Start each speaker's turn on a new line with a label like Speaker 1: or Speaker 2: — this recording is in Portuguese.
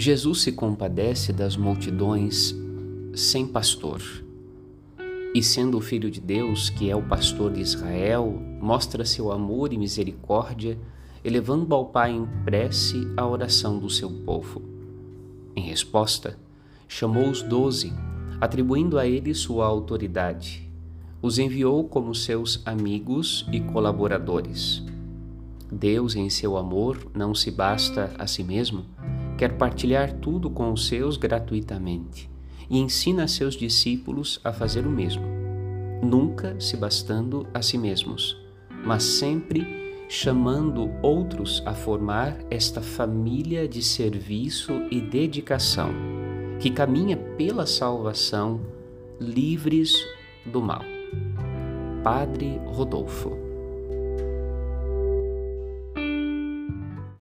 Speaker 1: Jesus se compadece das multidões sem pastor. E sendo o Filho de Deus, que é o pastor de Israel, mostra seu amor e misericórdia, elevando ao Pai em prece a oração do seu povo. Em resposta, chamou os doze, atribuindo a eles sua autoridade. Os enviou como seus amigos e colaboradores. Deus, em seu amor, não se basta a si mesmo, quer partilhar tudo com os seus gratuitamente e ensina seus discípulos a fazer o mesmo, nunca se bastando a si mesmos, mas sempre chamando outros a formar esta família de serviço e dedicação que caminha pela salvação, livres do mal. Padre Rodolfo